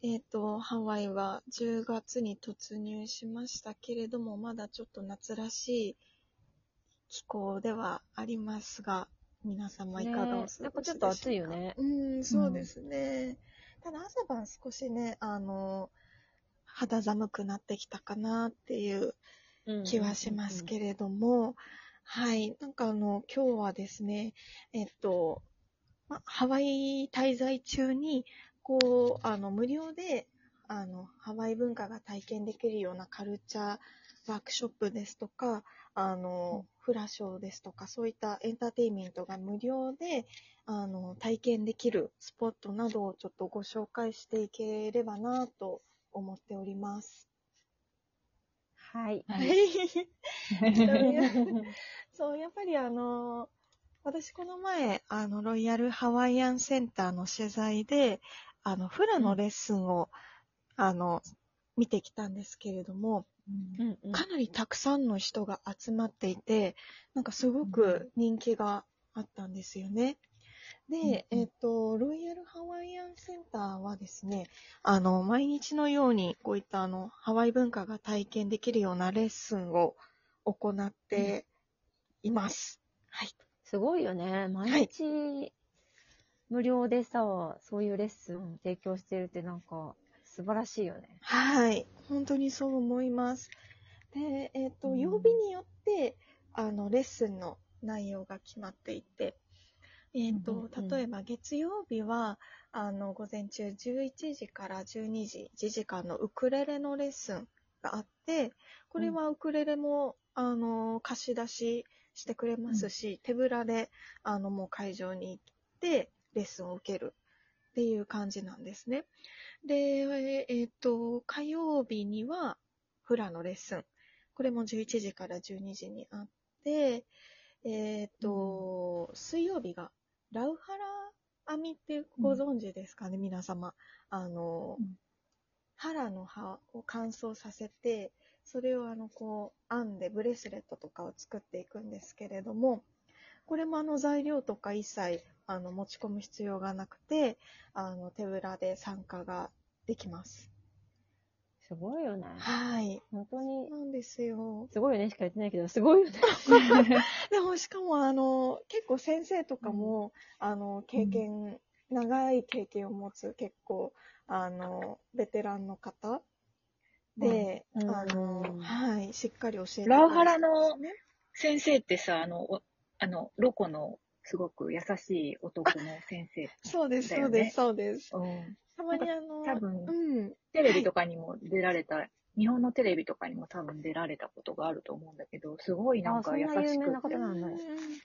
えっ、と、ハワイは10月に突入しましたけれども、まだちょっと夏らしい気候ではありますが、皆様いかがお過ごしでしょうか、ねなんかちょっと暑いよね。うん、そうですね。ただ朝晩少しね、あの、肌寒くなってきたかなっていう気はしますけれども、はい。なんかあの、今日はですね、えっと、ま、ハワイ滞在中に、こう、あの、無料で、あの、ハワイ文化が体験できるようなカルチャーワークショップですとか、あの、フラショーですとか、そういったエンターテインメントが無料で、あの、体験できるスポットなどをちょっとご紹介していければなと思っております。はい。はい。そう、やっぱりあの、私この前、あの、ロイヤルハワイアンセンターの取材で、あの、フラのレッスンを、あの、見てきたんですけれども、かなりたくさんの人が集まっていて、なんかすごく人気があったんですよね。で、えっ、と、ロイヤルハワイアンセンターはですね、あの、毎日のようにこういったあの、ハワイ文化が体験できるようなレッスンを行っています。はい。すごいよね。毎日、無料でさ、そういうレッスン提供してるってなんか、素晴らしいよね。はい。本当にそう思います。で、えっ、と、うん曜日によって、あの、レッスンの内容が決まっていて、えっ、と、うんうんうん例えば月曜日は、あの、午前中11時から12時、1時間のウクレレのレッスンがあって、これはウクレレも、あの、貸し出ししてくれますし、手ぶらで、あの、もう会場に行って、レッスンを受けるっていう感じなんですね。で、えっ、と、火曜日には、フラのレッスン。これも11時から12時にあって、えっ、と、水曜日が、ラウハラ編みってご存知ですかね、皆様。あの、うん腹の葉を乾燥させて、それをあの、こう、編んでブレスレットとかを作っていくんですけれども、これもあの材料とか一切あの持ち込む必要がなくて、あの手ぶらで参加ができます。すごいよね。はい。本当になんですよ。すごいよねしか言ってないけど、すごいよね。でもしかもあの、結構先生とかも、あの、経験、長い経験を持つ結構、あの、ベテランの方で、うんあの、うんはい、しっかり教えてラウハラのね先生ってさ、あの、おあの、ロコのすごく優しい男の先生。そうです、そうです、そうです。うん。たまにあの、多分うん、テレビとかにも出られた、日本のテレビとかにも多分出られたことがあると思うんだけど、すごいなんか優しくって名な方。な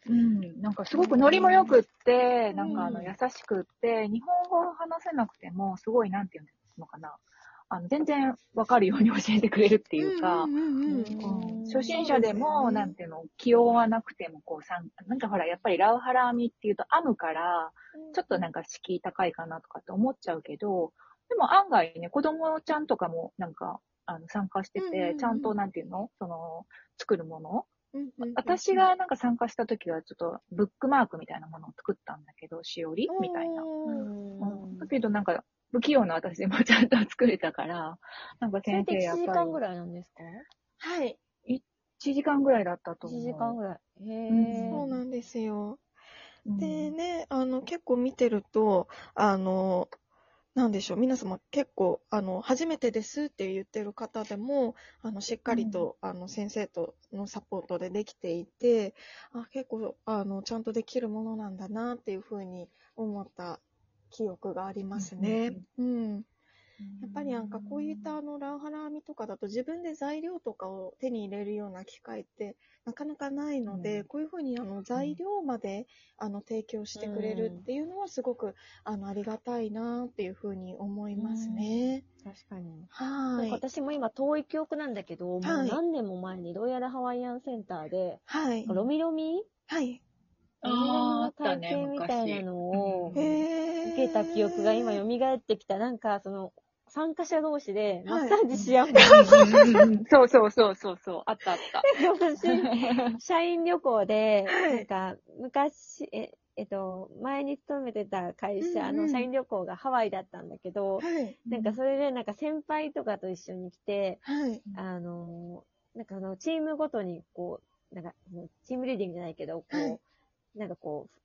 うん、なんかすごくノリも良くって、んなんかあの優しくって、日本語を話せなくても、すごいなんていうのかな、あの全然わかるように教えてくれるっていうか、初心者でも、なんていうの、気負わなくても、こう、さんなんかほら、やっぱりラウハラ編みっていうと編むから、ちょっとなんか敷居高いかなとかって思っちゃうけど、でも案外ね、子供ちゃんとかもなんか、あの、参加してて、うんちゃんとなんていうの？その、作るもの？私がなんか参加した時はちょっとブックマークみたいなものを作ったんだけど、しおりみたいな。だけどなんか、不器用な私でもちゃんと作れたから、なんか1先生やっぱり。時間ぐらいなんですか？はい、1時間ぐらいだったと思 ?1 う。時間ぐらい。へうんえ。そうなんですよ。うんでね、あの、結構見てると、あの、なんでしょう、皆様結構、あの、初めてですって言ってる方でも、あの、しっかりと、あの、先生とのサポートでできていて、あ、結構、あの、ちゃんとできるものなんだなっていうふうに思った記憶がありますね。うん。やっぱりなんかこういったあのランハラ編みとかだと自分で材料とかを手に入れるような機会ってなかなかないので、うんこういうふうにあの材料まであの提供してくれるっていうのはすごくあのありがたいなっていうふうに思いますね。確かに。はい。私も今遠い記憶なんだけど、もうはい何年も前にロイヤルハワイアンセンターで、はい。ロミロミ？はい。あーロミロミのあっみたいなのを受けた記憶が今蘇ってきた。なんかその、参加者同士でマはいッサージし合うの。そうそうそうそうそう、あったあった。私、社員旅行で、はいなんか、昔、え、えっと、前に勤めてた会社うんうんの社員旅行がハワイだったんだけど、はい。なんかそれでなんか先輩とかと一緒に来て、はい。あの、なんかあの、チームごとにこう、なんか、チームリーディングじゃないけど、こう、はいなんかこう、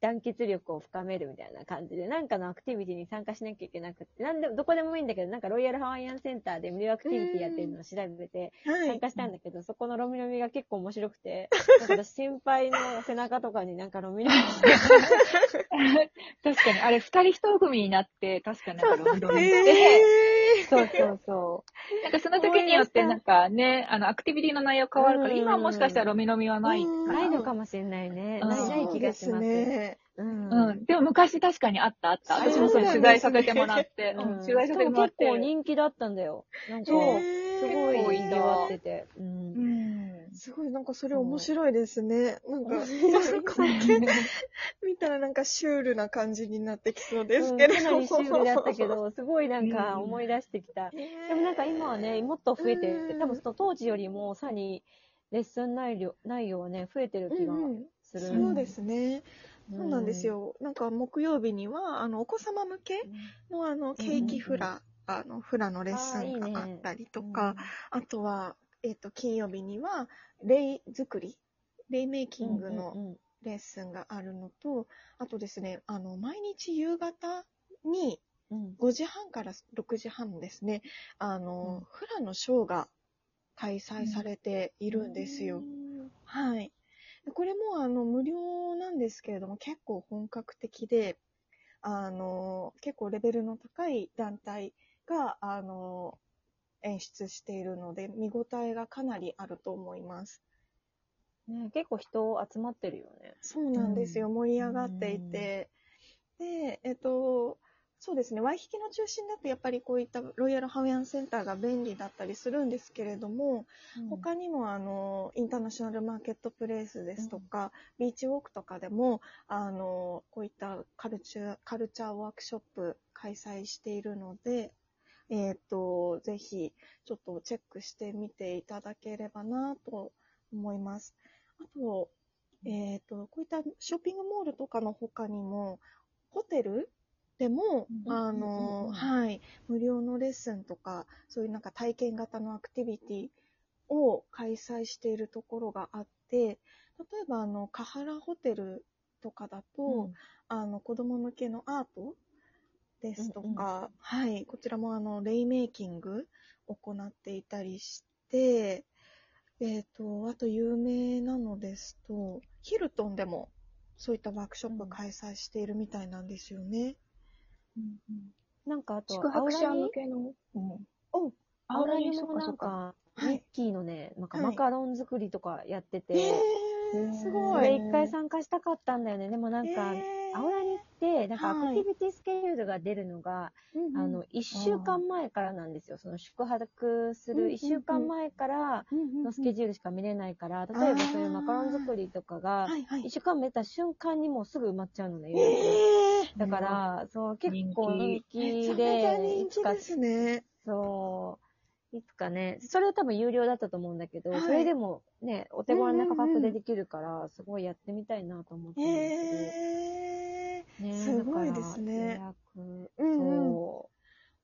団結力を深めるみたいな感じで、なんかのアクティビティに参加しなきゃいけなくて、なんでも、どこでもいいんだけど、なんかロイヤルハワイアンセンターで無料アクティビティやってるのを調べて、はい。参加したんだけど、そこのロミロミが結構面白くて、なんか私先輩の背中とかになんかロミロミして、確かに、あれ二人一組になって、確かになんかロミロミして、えそうそうそう。なんかその時によってなんかね、あの、アクティビティの内容変わるから、うん今はもしかしたらロミロミはないな。ないのかもしれないね。うんない、ない気がします。そうですね。うん。うん。でも昔確かにあったあった。あ私もそれ取材させてもらって。ううんん、取材させてもらっ結構て。人気だったんだよ。なんか、へすーごい賑わってて。う。うんん。すごい、なんかそれ面白いですね。なんか、面白い光景 見たらなんかシュールな感じになってきそうですけれども。うんかなりシュールだったけど、すごいなんかうん思い出してきた。へー。でもなんか今はね、もっと増えてうん多分その当時よりもさらにレッスン内容内容はね、増えてる気がうんうん、する。そうですね。そうなんですよ。なんか木曜日には、あの、お子様向けのあの、ケーキフラ、あの、フラのレッスンがあったりとうん。か、あとは、えっ、と、金曜日には、レイ作り、レイメイキングのうんうんレッスンがあるのと、あとですね、あの、毎日夕方にうん5時半から6時半ですね、あの、うんフラのショーが開催されているんですよ。はい。でこれもあの無料なんですけれども、結構本格的で、あの、結構レベルの高い団体が、あの、演出しているので、見応えがかなりあると思います。ね、結構人集まってるよね。そうなんですよ。う盛り上がっていて。で、えっと、そうですね。ワイヒキの中心だとやっぱりこういったロイヤルハワイアンセンターが便利だったりするんですけれども、他にもあのインターナショナルマーケットプレイスですとか、ビーチウォークとかでもあのこういったカルチャーカルチャーワークショップ開催しているので、えっ、とぜひちょっとチェックしてみていただければなと思います。あと,、えっとこういったショッピングモールとかの他にもホテルでも、うんあの、うんはい、無料のレッスンとか、そういうなんか体験型のアクティビティを開催しているところがあって、例えばあの、カハラホテルとかだと、うんあの、子供向けのアートですとうんうんか、はい、こちらもあの、レイメイキングを行っていたりして、えっ、と、あと有名なのですと、ヒルトンでもそういったワークショップ開催しているみたいなんですよね。なんかあと、宿泊者向けの。うん。おアウラにそっもなんかミッキーのね、なんかはいマカロン作りとかやってて、えー、すごい。一回参加したかったんだよね。でもなんか、えーアウラニって、なんかアはいクティビティスケジュールが出るのが、うんうんあの、一週間前からなんですよ。その宿泊する一週間前からのスケジュールしか見れないから、例えばそういうマカロン作りとかが、はいはい一。週間目た瞬間にもうすぐ埋まっちゃうのね、えー、だから、そう、結構人気で、人いつか気ですね。そう。いつかね、それは多分有料だったと思うんだけど、はい。それでもね、お手頃な価格でできるから、すごいやってみたいなと思ってるんだけえど。ねすごいですね。だから予約、うんうん。そー、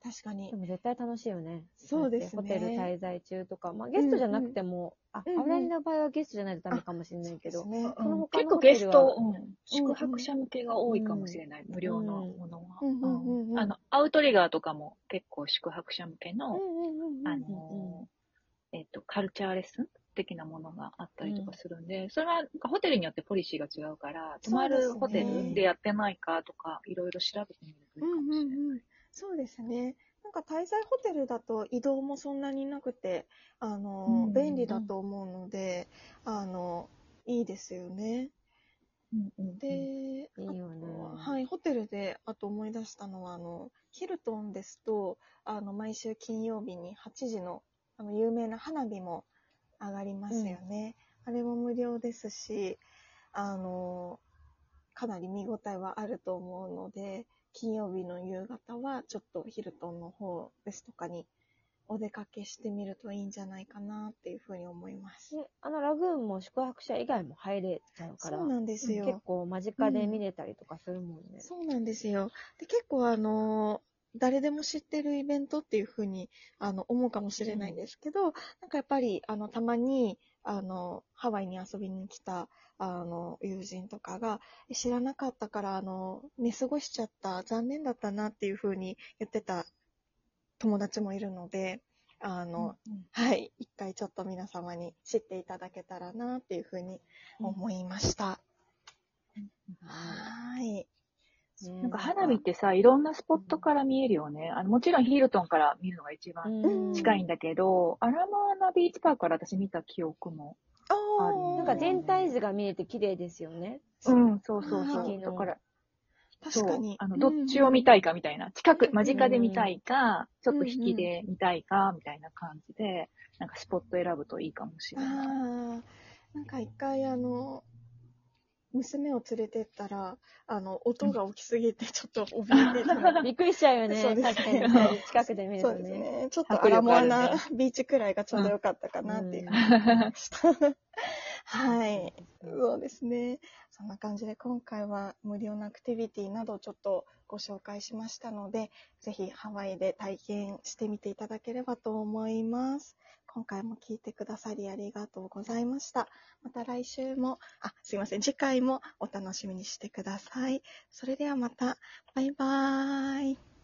確かに。う。で。も絶対楽しいよね。そうですね。ホテル滞在中とか、まあゲストじゃなくても、あ、うんうん。アウラニの場合はゲストじゃないとダメかもしれないけど、そねその他結構のホテルはゲスト、うん、宿泊者向けが多いかもしれない、無料のものは。うんうんうんうん。あの、アウトリガーとかも結構宿泊者向けの、うんうんうんうんあの、えっと、カルチャーレッスン的なものがあったりとかするんで、それはホテルによってポリシーが違うから、泊まるホテルでやってないかとか、いろいろ調べてみるといいかもしれない。うんうんうんそうですね。なんか滞在ホテルだと移動もそんなになくて、あの、うん便利だと思うので、あの、いいですよね。うんうんうん、で、いいよねはい、ホテルで、あと思い出したのは、あの、ヒルトンですと、あの、毎週金曜日に8時の、あの、有名な花火も上がりますよね。あれも無料ですし、あの、かなり見応えはあると思うので、金曜日の夕方は、ちょっとヒルトンの方ですとかに、お出かけしてみるといいんじゃないかなっていうふうに思います。であのラグーンも宿泊者以外も入れちゃうから、そうなんですよ。結構間近で見れたりとかするもんね。そうなんですよ。で結構あの、誰でも知ってるイベントっていうふうにあの思うかもしれないんですけど、なんかやっぱりあのたまにあのハワイに遊びに来たあの友人とかがえ知らなかったからあの寝過ごしちゃった残念だったなっていうふうに言ってた友達もいるのであの、うんうんはい一回ちょっと皆様に知っていただけたらなっていうふうに思いました。はい。ねなんか花火ってさ、いろんなスポットから見えるよね。あのもちろんヒルトンから見るのが一番うん近いんだけど、アラモアナビーチパークから私見た記憶も。あなんか全体図が見えて綺麗ですよね。うん、そうそうそう。だから、確かにそう。あの、どっちを見たいかみたいな。近く、うん間近で見たいか、ちょっと引きで見たいか、みたいな感じで、なんかスポット選ぶといいかもしれない。なんか一回あの、娘を連れてったら、あの、音が大きすぎてちょっと怯えてたのでびっくりしちゃうよね。そうです確ね。近くで見るそうとね。ですね。ちょっと迫アラモア力あるねナビーチくらいがちょうど良かったかなっていううんふうに思いました。はい。そうですね。そんな感じで今回は無料のアクティビティなどをちょっとご紹介しましたので、ぜひハワイで体験してみていただければと思います。今回も聞いてくださりありがとうございました。また来週も、あ、すいません。次回もお楽しみにしてください。それではまた、バイバーイ。